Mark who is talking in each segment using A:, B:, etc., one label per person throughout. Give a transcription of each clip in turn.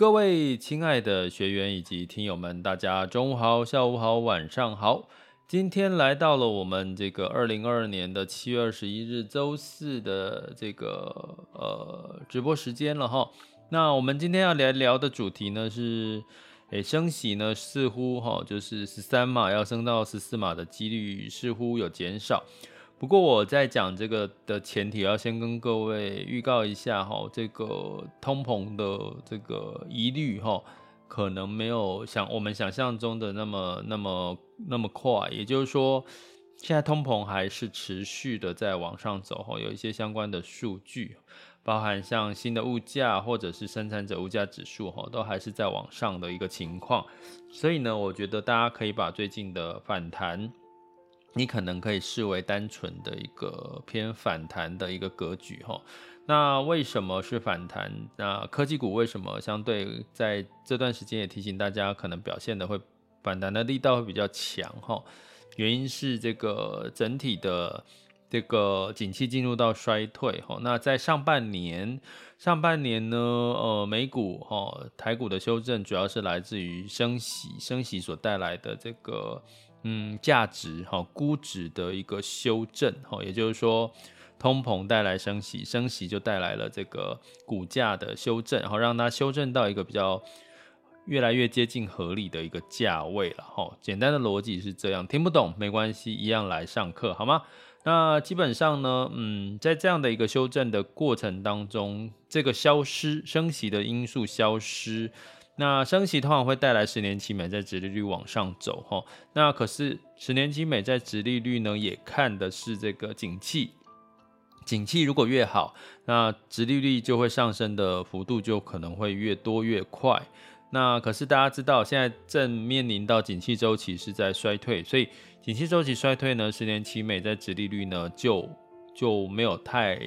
A: 各位亲爱的学员以及听友们，大家中午好、下午好、晚上好。今天来到了我们这个二零二二年的七月二十一日周四的这个呃直播时间了哈。那我们今天要来聊的主题呢是，诶，升息呢似乎哈就是十三码要升到十四码的几率似乎有减少。不过我在讲这个的前提，要先跟各位预告一下哈，这个通膨的这个疑虑哈，可能没有想我们想象中的那么那么那么快。也就是说，现在通膨还是持续的在往上走哈，有一些相关的数据，包含像新的物价或者是生产者物价指数哈，都还是在往上的一个情况。所以呢，我觉得大家可以把最近的反弹。你可能可以视为单纯的一个偏反弹的一个格局哈。那为什么是反弹？那科技股为什么相对在这段时间也提醒大家，可能表现的会反弹的力道会比较强哈？原因是这个整体的这个景气进入到衰退哈。那在上半年，上半年呢，呃，美股哈、台股的修正主要是来自于升息，升息所带来的这个。嗯，价值哈，估值的一个修正哈，也就是说，通膨带来升息，升息就带来了这个股价的修正，然后让它修正到一个比较越来越接近合理的一个价位了哈。简单的逻辑是这样，听不懂没关系，一样来上课好吗？那基本上呢，嗯，在这样的一个修正的过程当中，这个消失升息的因素消失。那升息通常会带来十年期美债殖利率往上走哈，那可是十年期美债殖利率呢，也看的是这个景气，景气如果越好，那殖利率就会上升的幅度就可能会越多越快。那可是大家知道，现在正面临到景气周期是在衰退，所以景气周期衰退呢，十年期美债殖利率呢就就没有太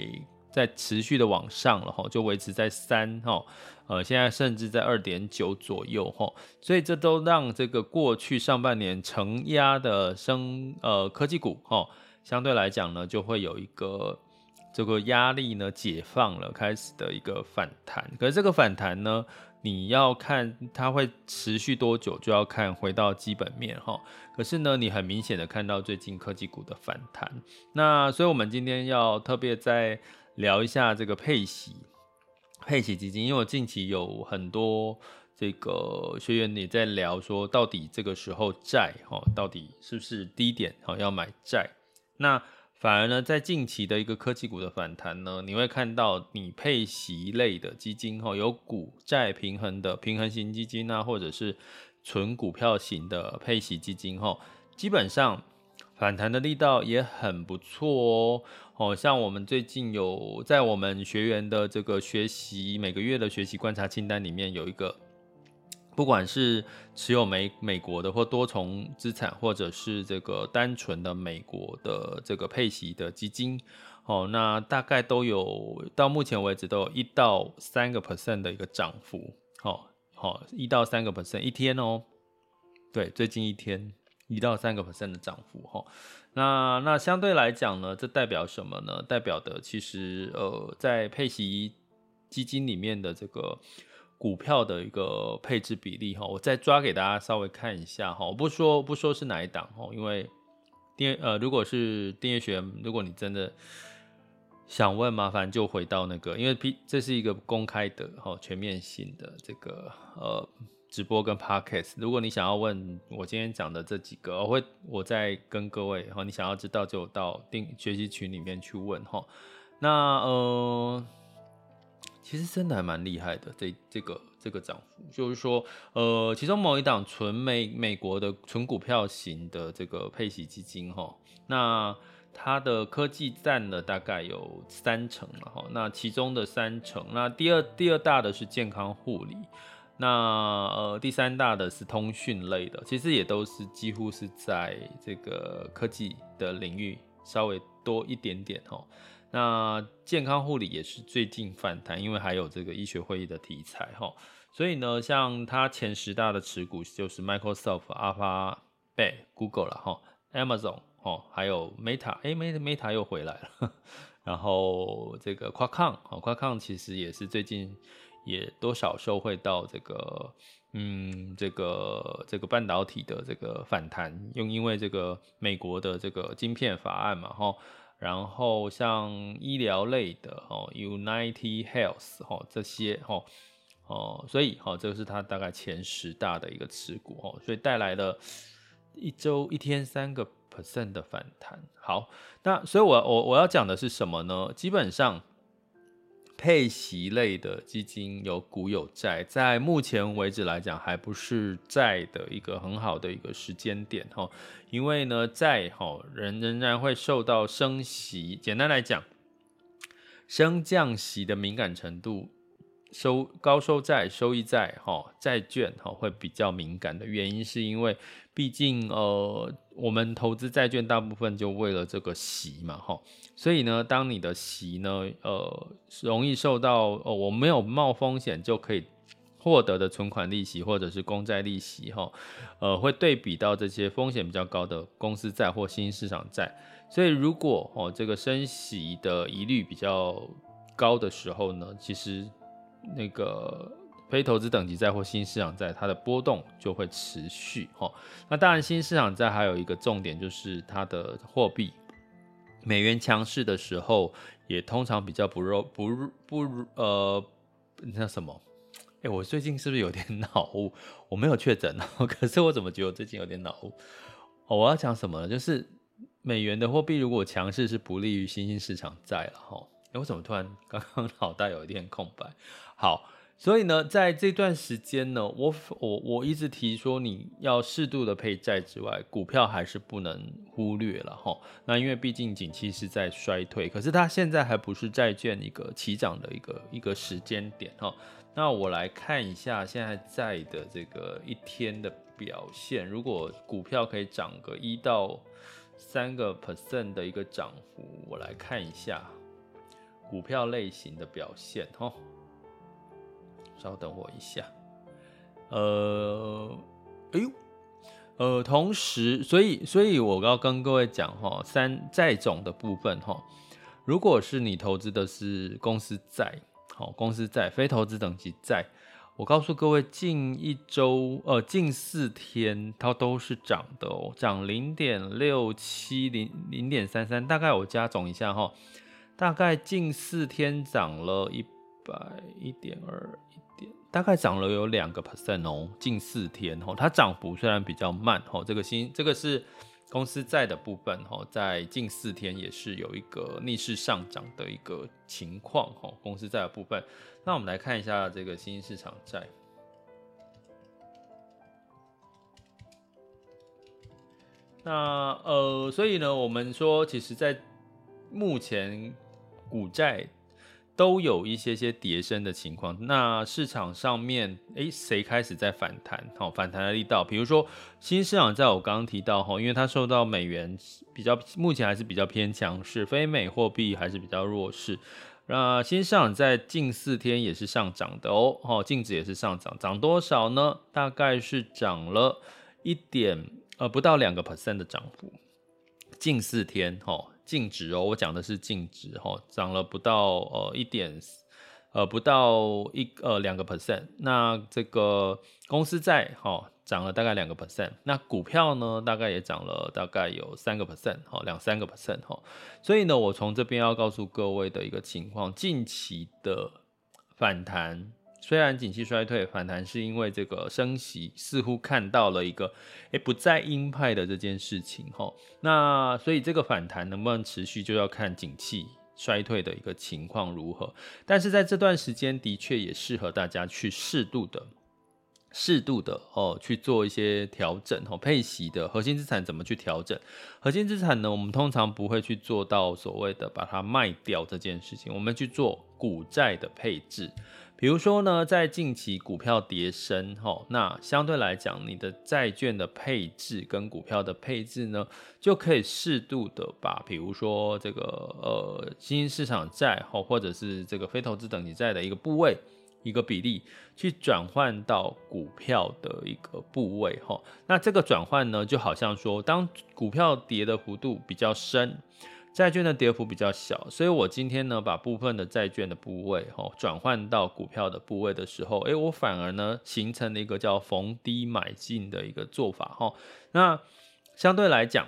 A: 在持续的往上了哈，就维持在三哈。呃，现在甚至在二点九左右吼，所以这都让这个过去上半年承压的升呃科技股吼，相对来讲呢，就会有一个这个压力呢解放了，开始的一个反弹。可是这个反弹呢，你要看它会持续多久，就要看回到基本面哈。可是呢，你很明显的看到最近科技股的反弹，那所以我们今天要特别在聊一下这个配息。配息基金，因为我近期有很多这个学员也在聊说，到底这个时候债哈，到底是不是低点哈要买债？那反而呢，在近期的一个科技股的反弹呢，你会看到你配息类的基金哈，有股债平衡的平衡型基金啊，或者是纯股票型的配息基金哈，基本上反弹的力道也很不错哦。哦，像我们最近有在我们学员的这个学习每个月的学习观察清单里面有一个，不管是持有美美国的或多重资产，或者是这个单纯的美国的这个配息的基金，哦，那大概都有到目前为止都有一到三个 percent 的一个涨幅，好，好，一到三个 percent 一天哦，对，最近一天。一到三个 percent 的涨幅，哈。那那相对来讲呢，这代表什么呢？代表的其实呃，在配息基金里面的这个股票的一个配置比例哈，我再抓给大家稍微看一下哈，我不说不说是哪一档哈，因为订呃，如果是订阅学员，如果你真的想问，麻烦就回到那个，因为 P 这是一个公开的哈、全面性的这个呃直播跟 Podcast。如果你想要问我今天讲的这几个，我会我再跟各位哈、你想要知道就到定学习群里面去问哈、那呃。其实真的还蛮厉害的，这这个这个涨幅，就是说，呃，其中某一档纯美美国的纯股票型的这个配息基金哈，那它的科技占了大概有三成了哈，那其中的三成，那第二第二大的是健康护理，那呃第三大的是通讯类的，其实也都是几乎是在这个科技的领域稍微多一点点哈。那健康护理也是最近反弹，因为还有这个医学会议的题材哈，所以呢，像它前十大的持股就是 Microsoft、Alphabet、Google 了哈，Amazon 哦，还有 Meta，哎，Meta Meta 又回来了，然后这个 Qualcomm 哦，Qualcomm 其实也是最近也多少受惠到这个，嗯，这个这个半导体的这个反弹，又因为这个美国的这个晶片法案嘛哈。然后像医疗类的哦，United Health 哦这些哦哦，所以哦这个是它大概前十大的一个持股哦，所以带来了一周一天三个 percent 的反弹。好，那所以我我我要讲的是什么呢？基本上。配息类的基金有股有债，在目前为止来讲，还不是债的一个很好的一个时间点哈，因为呢，债哈仍仍然会受到升息，简单来讲，升降息的敏感程度。收高收债、收益债、哈债券哈会比较敏感的原因，是因为毕竟呃我们投资债券大部分就为了这个息嘛哈，所以呢，当你的息呢呃容易受到呃我没有冒风险就可以获得的存款利息或者是公债利息哈，呃会对比到这些风险比较高的公司债或新兴市场债，所以如果哦这个升息的疑虑比较高的时候呢，其实。那个非投资等级债或新市场债，它的波动就会持续哈。那当然，新市场债还有一个重点就是它的货币，美元强势的时候，也通常比较不弱不不呃那什么？哎，我最近是不是有点 脑雾？我没有确诊，可是我怎么觉得我最近有点脑雾？哦，我要讲什么呢？就是美元的货币如果强势，是不利于新兴市场债了哈。哎，我怎么突然 刚刚脑袋有一点空白？好，所以呢，在这段时间呢，我我我一直提说，你要适度的配债之外，股票还是不能忽略了哈。那因为毕竟景气是在衰退，可是它现在还不是债券一个起涨的一个一个时间点哈。那我来看一下现在债的这个一天的表现，如果股票可以涨个一到三个 percent 的一个涨幅，我来看一下。股票类型的表现，哈，稍等我一下，呃，哎呦，呃，同时，所以，所以我要跟各位讲，哈，三债种的部分，哈，如果是你投资的是公司债，好，公司债，非投资等级债，我告诉各位，近一周，呃，近四天它都是涨的哦，涨零点六七零零点三三，大概我加总一下，哈。大概近四天涨了一百一点二大概涨了有两个 percent 哦。近四天哦，它涨幅虽然比较慢哦，这个新这个是公司债的部分哦，在近四天也是有一个逆势上涨的一个情况哦。公司债的部分，那我们来看一下这个新兴市场债。那呃，所以呢，我们说，其实，在目前。股债都有一些些跌升的情况，那市场上面，诶，谁开始在反弹？好，反弹的力道，比如说新市场在，我刚刚提到哈，因为它受到美元比较，目前还是比较偏强势，非美货币还是比较弱势。那新市场在近四天也是上涨的哦，哈，净值也是上涨，涨多少呢？大概是涨了一点，呃，不到两个 percent 的涨幅，近四天，哈。净值哦，我讲的是净值哈，涨了不到呃一点，呃不到一呃两个 percent。那这个公司债哈涨了大概两个 percent。那股票呢，大概也涨了大概有三个 percent，哈，两三个 percent，哈。所以呢，我从这边要告诉各位的一个情况，近期的反弹。虽然景气衰退，反弹是因为这个升息似乎看到了一个诶、不再鹰派的这件事情齁，那所以这个反弹能不能持续，就要看景气衰退的一个情况如何。但是在这段时间，的确也适合大家去适度的、适度的哦去做一些调整哦。配息的核心资产怎么去调整？核心资产呢，我们通常不会去做到所谓的把它卖掉这件事情，我们去做股债的配置。比如说呢，在近期股票跌深，哈，那相对来讲，你的债券的配置跟股票的配置呢，就可以适度的把，比如说这个呃新兴市场债，吼，或者是这个非投资等级债的一个部位，一个比例，去转换到股票的一个部位，哈，那这个转换呢，就好像说，当股票跌的幅度比较深。债券的跌幅比较小，所以我今天呢，把部分的债券的部位哈转换到股票的部位的时候，诶，我反而呢形成了一个叫逢低买进的一个做法哈。那相对来讲，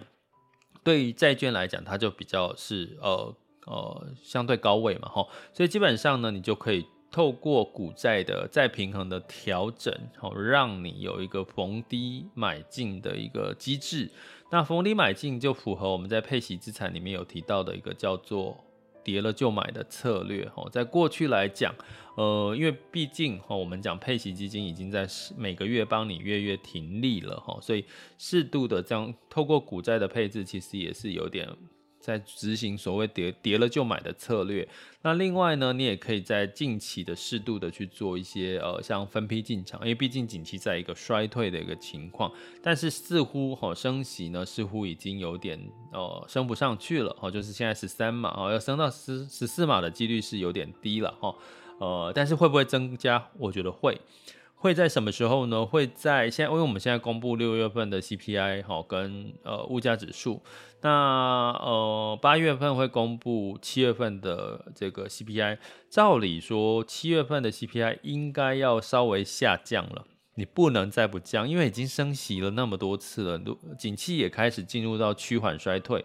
A: 对于债券来讲，它就比较是呃呃相对高位嘛哈，所以基本上呢，你就可以透过股债的再平衡的调整，好让你有一个逢低买进的一个机制。那逢低买进就符合我们在配息资产里面有提到的一个叫做跌了就买的策略哈。在过去来讲，呃，因为毕竟哈，我们讲配息基金已经在每个月帮你月月停利了哈，所以适度的这样透过股债的配置，其实也是有点。在执行所谓跌跌了就买的策略，那另外呢，你也可以在近期的适度的去做一些呃，像分批进场，因为毕竟景气在一个衰退的一个情况，但是似乎哈升息呢，似乎已经有点呃升不上去了哈，就是现在十三码哦，要升到十十四码的几率是有点低了哈，呃，但是会不会增加？我觉得会。会在什么时候呢？会在现在，因为我们现在公布六月份的 CPI 哈，跟呃物价指数，那呃八月份会公布七月份的这个 CPI。照理说，七月份的 CPI 应该要稍微下降了，你不能再不降，因为已经升息了那么多次了，景气也开始进入到趋缓衰退。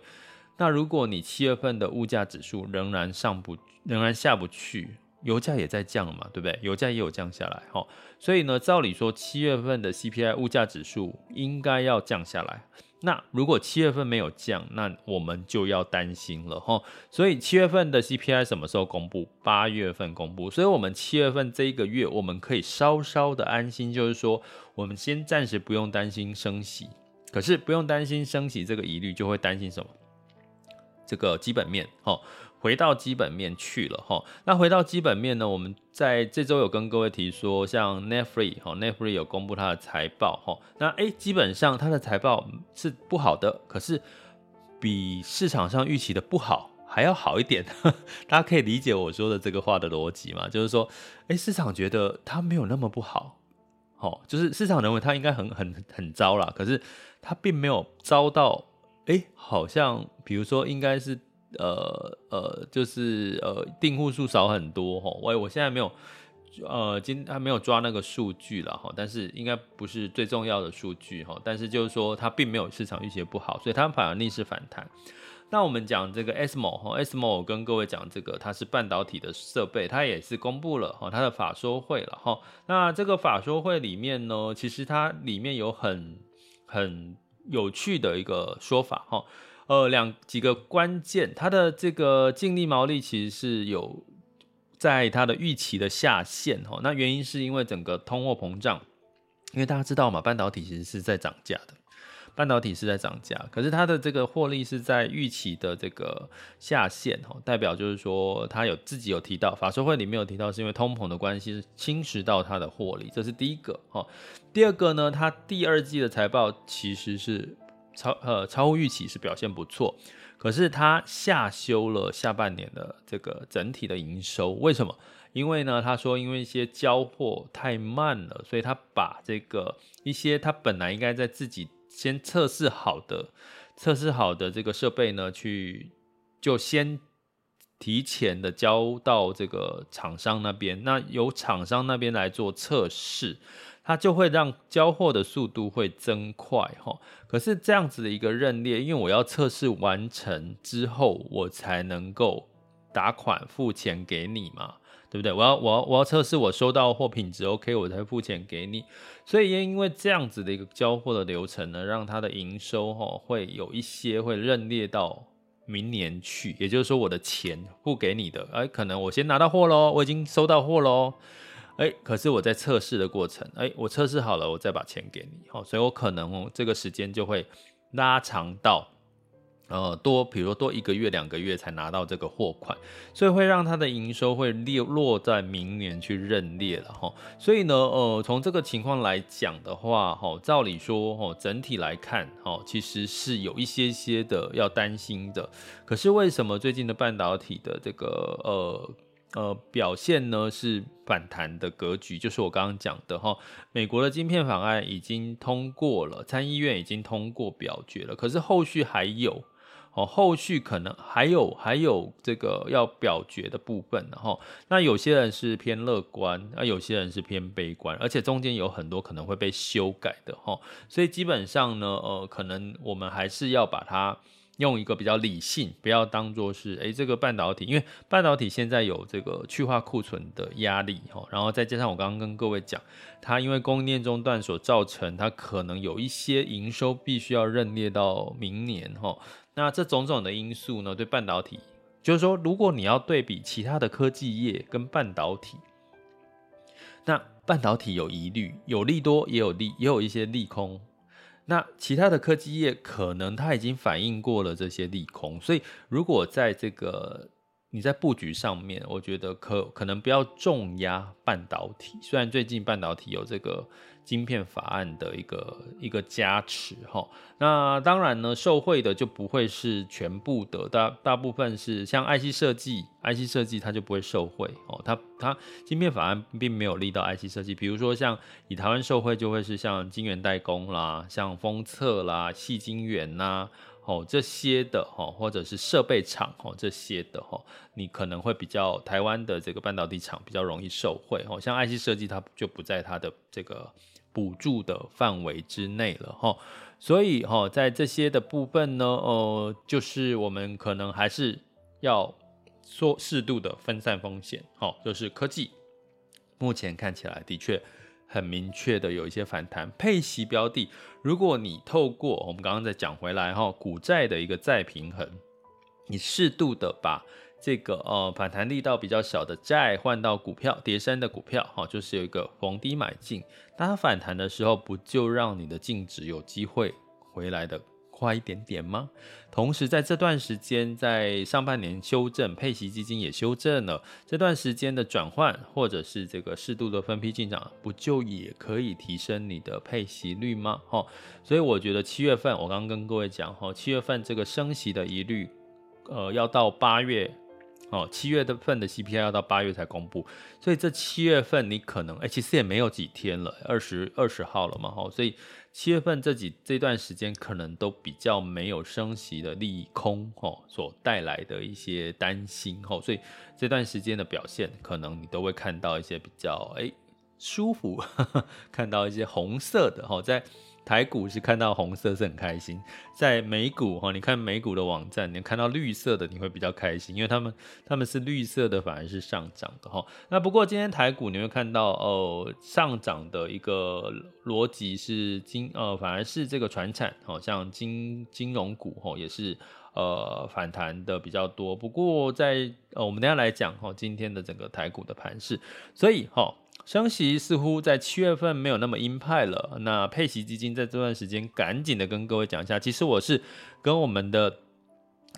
A: 那如果你七月份的物价指数仍然上不，仍然下不去。油价也在降嘛，对不对？油价也有降下来，哈，所以呢，照理说七月份的 CPI 物价指数应该要降下来。那如果七月份没有降，那我们就要担心了，哈。所以七月份的 CPI 什么时候公布？八月份公布。所以我们七月份这一个月，我们可以稍稍的安心，就是说，我们先暂时不用担心升息。可是不用担心升息这个疑虑，就会担心什么？这个基本面，哈。回到基本面去了哈，那回到基本面呢？我们在这周有跟各位提说，像 Netflix 哈，Netflix 有公布它的财报哈，那诶，基本上它的财报是不好的，可是比市场上预期的不好还要好一点，大家可以理解我说的这个话的逻辑吗？就是说，诶，市场觉得它没有那么不好，哦，就是市场认为它应该很很很糟啦，可是它并没有糟到，诶，好像比如说应该是。呃呃，就是呃，订户数少很多哈，我我现在没有，呃，今还没有抓那个数据了哈，但是应该不是最重要的数据哈，但是就是说它并没有市场预期不好，所以它反而逆势反弹。那我们讲这个 SMO 哈，SMO 跟各位讲这个它是半导体的设备，它也是公布了哈它的法说会了哈。那这个法说会里面呢，其实它里面有很很有趣的一个说法哈。呃，两几个关键，它的这个净利毛利其实是有在它的预期的下限哈。那原因是因为整个通货膨胀，因为大家知道嘛，半导体其实是在涨价的，半导体是在涨价，可是它的这个获利是在预期的这个下限哈，代表就是说它有自己有提到，法说会里面有提到，是因为通膨的关系是侵蚀到它的获利，这是第一个哈。第二个呢，它第二季的财报其实是。超呃超乎预期是表现不错，可是它下修了下半年的这个整体的营收，为什么？因为呢，他说因为一些交货太慢了，所以他把这个一些他本来应该在自己先测试好的测试好的这个设备呢，去就先提前的交到这个厂商那边，那由厂商那边来做测试。它就会让交货的速度会增快哈。可是这样子的一个认列，因为我要测试完成之后，我才能够打款付钱给你嘛，对不对？我要我要我要测试我收到货品质 OK，我才付钱给你。所以也因为这样子的一个交货的流程呢，让它的营收哈会有一些会认列到明年去，也就是说我的钱付给你的，哎，可能我先拿到货喽，我已经收到货喽。哎，可是我在测试的过程，哎，我测试好了，我再把钱给你，哦，所以我可能哦，这个时间就会拉长到，呃，多，比如说多一个月、两个月才拿到这个货款，所以会让它的营收会列落在明年去认列了哈。所以呢，呃，从这个情况来讲的话，哈，照理说，哈，整体来看，哈，其实是有一些些的要担心的。可是为什么最近的半导体的这个，呃？呃，表现呢是反弹的格局，就是我刚刚讲的哈，美国的晶片法案已经通过了，参议院已经通过表决了，可是后续还有，哦，后续可能还有还有这个要表决的部分，然后那有些人是偏乐观，那有些人是偏悲观，而且中间有很多可能会被修改的哈，所以基本上呢，呃，可能我们还是要把它。用一个比较理性，不要当做是诶这个半导体，因为半导体现在有这个去化库存的压力哈，然后再加上我刚刚跟各位讲，它因为供应链中断所造成，它可能有一些营收必须要认列到明年哈，那这种种的因素呢，对半导体，就是说如果你要对比其他的科技业跟半导体，那半导体有疑虑，有利多也有利，也有一些利空。那其他的科技业可能它已经反映过了这些利空，所以如果在这个你在布局上面，我觉得可可能不要重压半导体，虽然最近半导体有这个。晶片法案的一个一个加持哈，那当然呢，受惠的就不会是全部的，大大部分是像 IC 设计，IC 设计它就不会受惠哦，它它晶片法案并没有利到 IC 设计，比如说像以台湾受惠就会是像晶圆代工啦，像封测啦、细晶圆呐，哦这些的哈，或者是设备厂哦这些的哈，你可能会比较台湾的这个半导体厂比较容易受惠哦，像 IC 设计它就不在它的这个。补助的范围之内了哈，所以哈，在这些的部分呢，呃，就是我们可能还是要说适度的分散风险，哈，就是科技目前看起来的确很明确的有一些反弹，配息标的，如果你透过我们刚刚再讲回来哈，股债的一个再平衡，你适度的把。这个呃反弹力道比较小的债换到股票，叠山的股票，哈，就是有一个逢低买进。当它反弹的时候，不就让你的净值有机会回来的快一点点吗？同时在这段时间，在上半年修正，配息基金也修正了，这段时间的转换或者是这个适度的分批进场，不就也可以提升你的配息率吗？哈，所以我觉得七月份我刚刚跟各位讲，哈，七月份这个升息的疑虑，呃，要到八月。哦，七月份的 CPI 要到八月才公布，所以这七月份你可能，哎、其实也没有几天了，二十二十号了嘛，哈，所以七月份这几这段时间可能都比较没有升息的利空，哈，所带来的一些担心，哈，所以这段时间的表现，可能你都会看到一些比较，哎、舒服呵呵，看到一些红色的，哈，在。台股是看到红色是很开心，在美股哈，你看美股的网站，你看到绿色的你会比较开心，因为他们他们是绿色的，反而是上涨的哈。那不过今天台股你会看到哦，上涨的一个逻辑是金呃，反而是这个传产，好像金金融股哈也是呃反弹的比较多。不过在呃我们等下来讲哈，今天的整个台股的盘势，所以哈。升息似乎在七月份没有那么鹰派了。那配息基金在这段时间赶紧的跟各位讲一下，其实我是跟我们的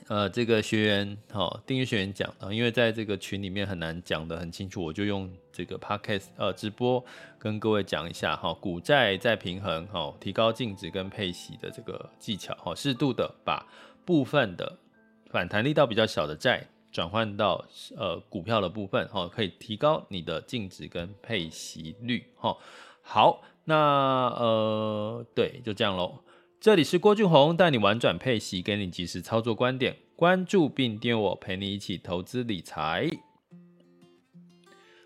A: 呃这个学员哈订阅学员讲的，因为在这个群里面很难讲得很清楚，我就用这个 podcast 呃直播跟各位讲一下哈，股债再平衡哈，提高净值跟配息的这个技巧哈，适度的把部分的反弹力道比较小的债。转换到呃股票的部分哈，可以提高你的净值跟配息率哈。好，那呃对，就这样喽。这里是郭俊宏带你玩转配息，给你及时操作观点，关注并订阅我，陪你一起投资理财。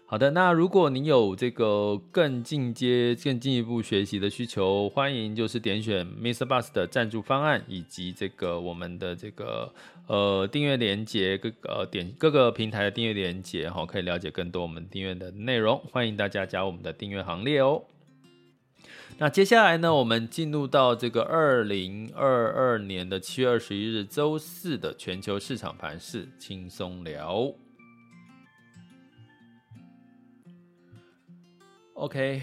A: 好的，那如果你有这个更进阶、更进一步学习的需求，欢迎就是点选 Mister Bus 的赞助方案，以及这个我们的这个呃订阅连接，各个呃点各个平台的订阅连接哈，可以了解更多我们订阅的内容。欢迎大家加我们的订阅行列哦。那接下来呢，我们进入到这个二零二二年的七月二十一日周四的全球市场盘势轻松聊。OK，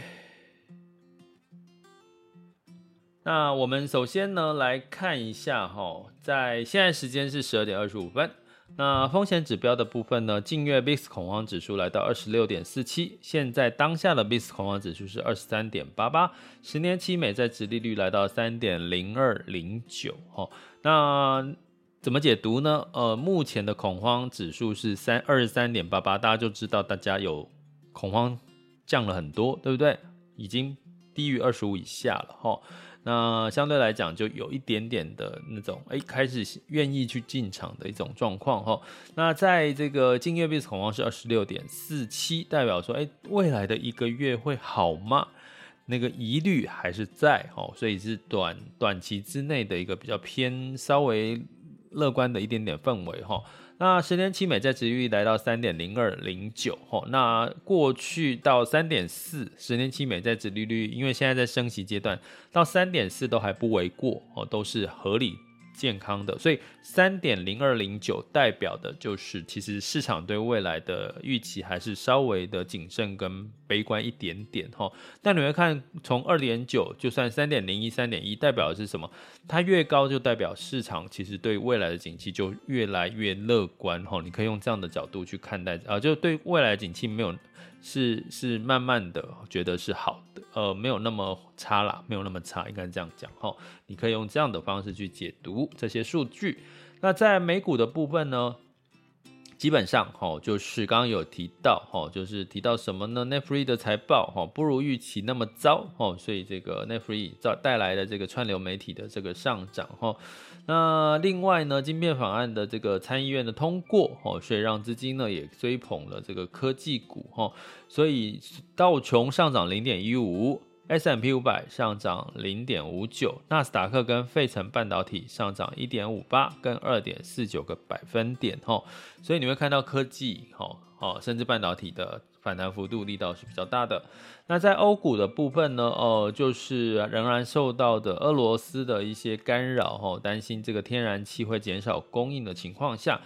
A: 那我们首先呢来看一下哈，在现在时间是十二点二十五分。那风险指标的部分呢，近月 VIX 恐慌指数来到二十六点四七，现在当下的 VIX 恐慌指数是二十三点八八，十年期美债殖利率来到三点零二零九。哈，那怎么解读呢？呃，目前的恐慌指数是三二十三点八八，大家就知道大家有恐慌。降了很多，对不对？已经低于二十五以下了哈。那相对来讲，就有一点点的那种，哎，开始愿意去进场的一种状况哈。那在这个近月 VIX 恐慌是二十六点四七，代表说，哎，未来的一个月会好吗？那个疑虑还是在哈，所以是短短期之内的一个比较偏稍微乐观的一点点氛围哈。那十年期美债值率来到三点零二零九，吼，那过去到三点四，十年期美债值利率，因为现在在升息阶段，到三点四都还不为过，哦，都是合理。健康的，所以三点零二零九代表的就是，其实市场对未来的预期还是稍微的谨慎跟悲观一点点哈。但你会看，从二点九就算三点零一、三点一，代表的是什么？它越高就代表市场其实对未来的景气就越来越乐观哈。你可以用这样的角度去看待啊，就对未来的景气没有。是是慢慢的觉得是好的，呃，没有那么差啦，没有那么差，应该这样讲哈。你可以用这样的方式去解读这些数据。那在美股的部分呢，基本上哈，就是刚刚有提到哈，就是提到什么呢？Netflix 的财报哈不如预期那么糟哈，所以这个 Netflix 带带来的这个串流媒体的这个上涨哈。那另外呢，晶片法案的这个参议院的通过，哦，所以让资金呢也追捧了这个科技股，哈，所以道琼上涨零点一五 S M P 五百上涨零点五九，纳斯达克跟费城半导体上涨一点五八跟二点四九个百分点，哈，所以你会看到科技，哈，哦，甚至半导体的。反弹幅度力道是比较大的。那在欧股的部分呢？呃，就是仍然受到的俄罗斯的一些干扰，哈，担心这个天然气会减少供应的情况下，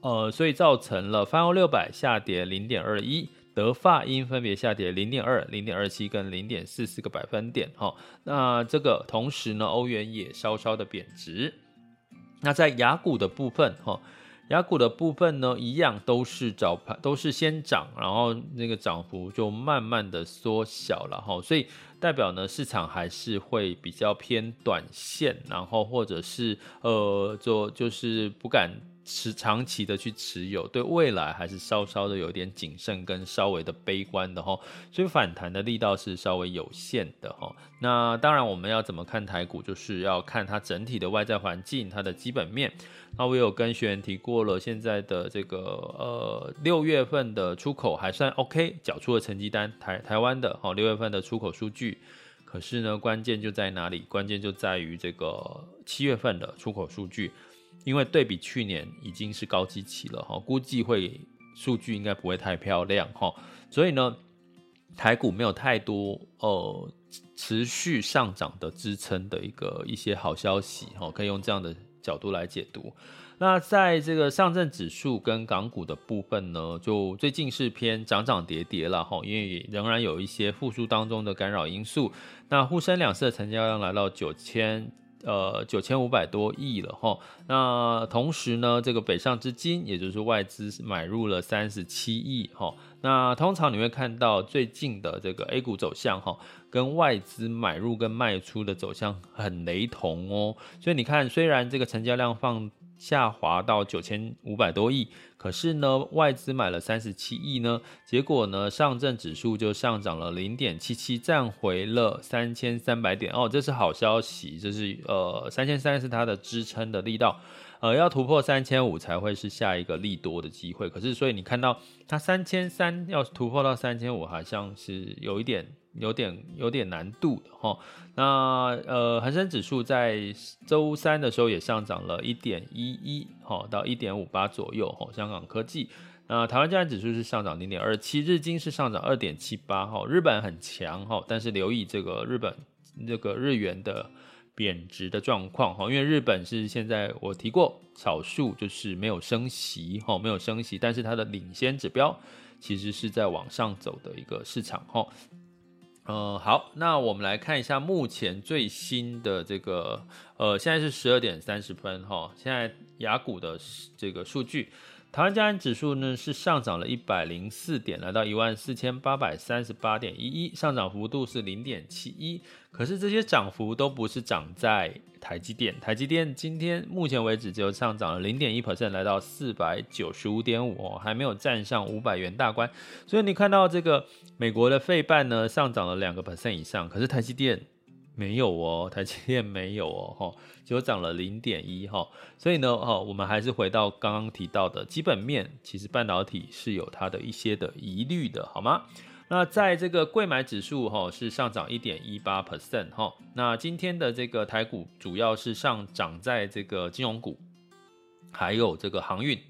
A: 呃，所以造成了泛欧六百下跌零点二一，德法英分别下跌零点二、零点二七跟零点四四个百分点，哈。那这个同时呢，欧元也稍稍的贬值。那在雅股的部分，哈。雅股的部分呢，一样都是早盘都是先涨，然后那个涨幅就慢慢的缩小了哈，所以代表呢，市场还是会比较偏短线，然后或者是呃，就就是不敢。持长期的去持有，对未来还是稍稍的有点谨慎跟稍微的悲观的哈，所以反弹的力道是稍微有限的哈。那当然我们要怎么看台股，就是要看它整体的外在环境，它的基本面。那我有跟学员提过了，现在的这个呃六月份的出口还算 OK，缴出了成绩单，台台湾的哈六月份的出口数据。可是呢，关键就在哪里？关键就在于这个七月份的出口数据。因为对比去年已经是高基期了哈，估计会数据应该不会太漂亮哈，所以呢，台股没有太多呃持续上涨的支撑的一个一些好消息哈，可以用这样的角度来解读。那在这个上证指数跟港股的部分呢，就最近是偏涨涨跌跌了哈，因为仍然有一些复苏当中的干扰因素。那沪深两市的成交量来到九千。呃，九千五百多亿了哈。那同时呢，这个北上资金，也就是外资买入了三十七亿哈。那通常你会看到最近的这个 A 股走向哈，跟外资买入跟卖出的走向很雷同哦。所以你看，虽然这个成交量放下滑到九千五百多亿，可是呢，外资买了三十七亿呢，结果呢，上证指数就上涨了零点七七，站回了三千三百点哦，这是好消息，这是呃三千三是它的支撑的力道。呃，要突破三千五才会是下一个利多的机会。可是，所以你看到它三千三要突破到三千五，好像是有一点、有点、有点难度的哈。那呃，恒生指数在周三的时候也上涨了一点一一，哈，到一点五八左右，哈。香港科技，那台湾加权指数是上涨零点二七，日经是上涨二点七八，哈。日本很强，哈，但是留意这个日本这个日元的。贬值的状况哈，因为日本是现在我提过少数就是没有升息哈，没有升息，但是它的领先指标其实是在往上走的一个市场哈。嗯，好，那我们来看一下目前最新的这个呃，现在是十二点三十分哈，现在雅股的这个数据。台湾加权指数呢是上涨了一百零四点，来到一万四千八百三十八点一一，上涨幅度是零点七一。可是这些涨幅都不是涨在台积电，台积电今天目前为止只有上涨了零点一 percent，来到四百九十五点五哦，还没有站上五百元大关。所以你看到这个美国的费半呢上涨了两个 percent 以上，可是台积电。没有哦，台积电没有哦，哈，就涨了零点一哈，所以呢，哈，我们还是回到刚刚提到的基本面，其实半导体是有它的一些的疑虑的，好吗？那在这个贵买指数哈是上涨一点一八 percent 哈，那今天的这个台股主要是上涨在这个金融股，还有这个航运，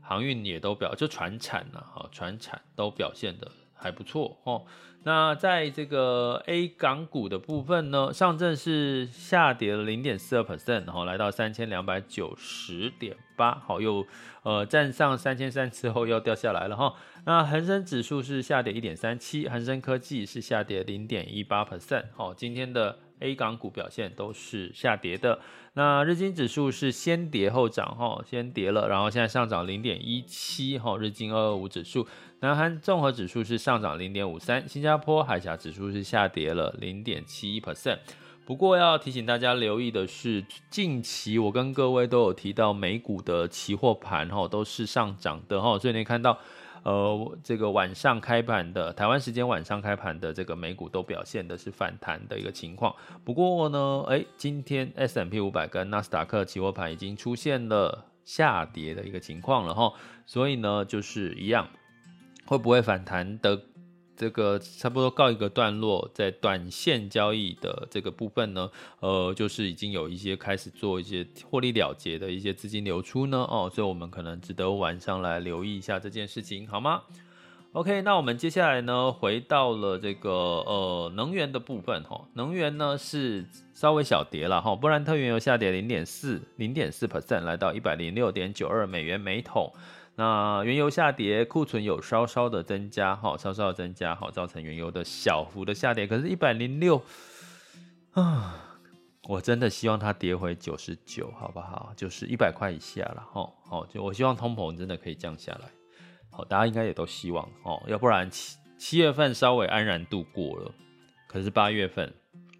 A: 航运也都表就船产啊哈，船产都表现得还不错哈。那在这个 A 港股的部分呢，上证是下跌了零点四二 percent，然后来到三千两百九十点八，好，又呃站上三千三之后又掉下来了哈。那恒生指数是下跌一点三七，恒生科技是下跌零点一八 percent，好，今天的 A 港股表现都是下跌的。那日经指数是先跌后涨哈，先跌了，然后现在上涨零点一七哈，日经二二五指数。南韩综合指数是上涨零点五三，新加坡海峡指数是下跌了零点七一 percent。不过要提醒大家留意的是，近期我跟各位都有提到美股的期货盘哈都是上涨的哈，所以你看到呃这个晚上开盘的台湾时间晚上开盘的这个美股都表现的是反弹的一个情况。不过呢，哎，今天 S M P 五百跟纳斯达克期货盘已经出现了下跌的一个情况了哈，所以呢就是一样。会不会反弹的这个差不多告一个段落，在短线交易的这个部分呢，呃，就是已经有一些开始做一些获利了结的一些资金流出呢，哦，所以我们可能值得晚上来留意一下这件事情，好吗？OK，那我们接下来呢，回到了这个呃能源的部分哈，能源呢是稍微小跌了哈，布兰特原油下跌零点四零点四 percent，来到一百零六点九二美元每桶。那原油下跌，库存有稍稍的增加，哈，稍稍的增加，哈，造成原油的小幅的下跌。可是，一百零六啊，我真的希望它跌回九十九，好不好？就是一百块以下了，哈，好，就我希望通膨真的可以降下来，好，大家应该也都希望，哦，要不然七七月份稍微安然度过了，可是八月份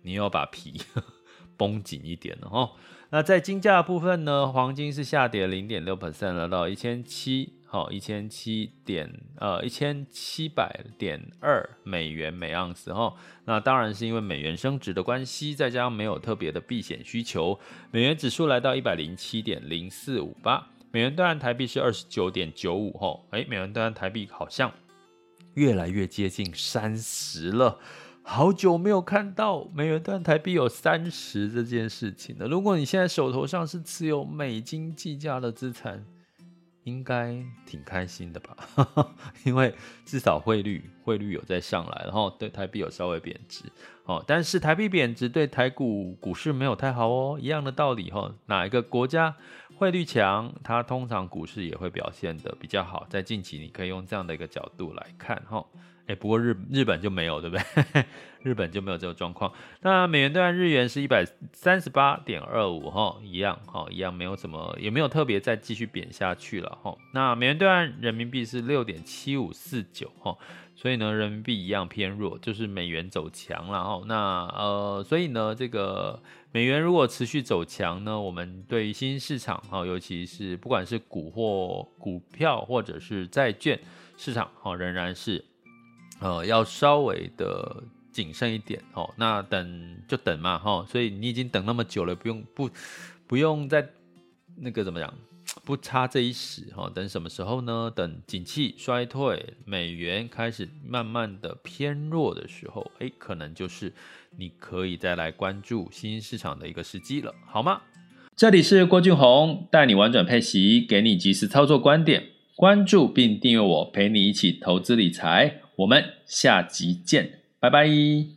A: 你又要把皮 绷紧一点了，哈。那在金价部分呢，黄金是下跌零点六 percent，来到一千七，好，一千七点呃一千七百点二美元每盎司哈。那当然是因为美元升值的关系，再加上没有特别的避险需求，美元指数来到一百零七点零四五八，美元兑换台币是二十九点九五哈。哎，美元兑换台币好像越来越接近三十了。好久没有看到美元兑台币有三十这件事情了。如果你现在手头上是持有美金计价的资产，应该挺开心的吧？因为至少汇率汇率有在上来，然后对台币有稍微贬值哦。但是台币贬值对台股股市没有太好哦。一样的道理哈，哪一个国家汇率强，它通常股市也会表现得比较好。在近期，你可以用这样的一个角度来看哈。哎，不过日日本就没有，对不对？日本就没有这个状况。那美元兑换日元是一百三十八点二五，哈，一样，哈，一样，没有什么，也没有特别再继续贬下去了，哈。那美元兑换人民币是六点七五四九，哈，所以呢，人民币一样偏弱，就是美元走强了，哈。那呃，所以呢，这个美元如果持续走强呢，我们对新兴市场，哈，尤其是不管是股或股票或者是债券市场，哈，仍然是。呃，要稍微的谨慎一点哦。那等就等嘛，哈。所以你已经等那么久了，不用不不用再那个怎么讲，不差这一时哈。等什么时候呢？等景气衰退，美元开始慢慢的偏弱的时候，哎，可能就是你可以再来关注新兴市场的一个时机了，好吗？这里是郭俊宏，带你玩转配息，给你及时操作观点，关注并订阅我，陪你一起投资理财。我们下集见，拜拜。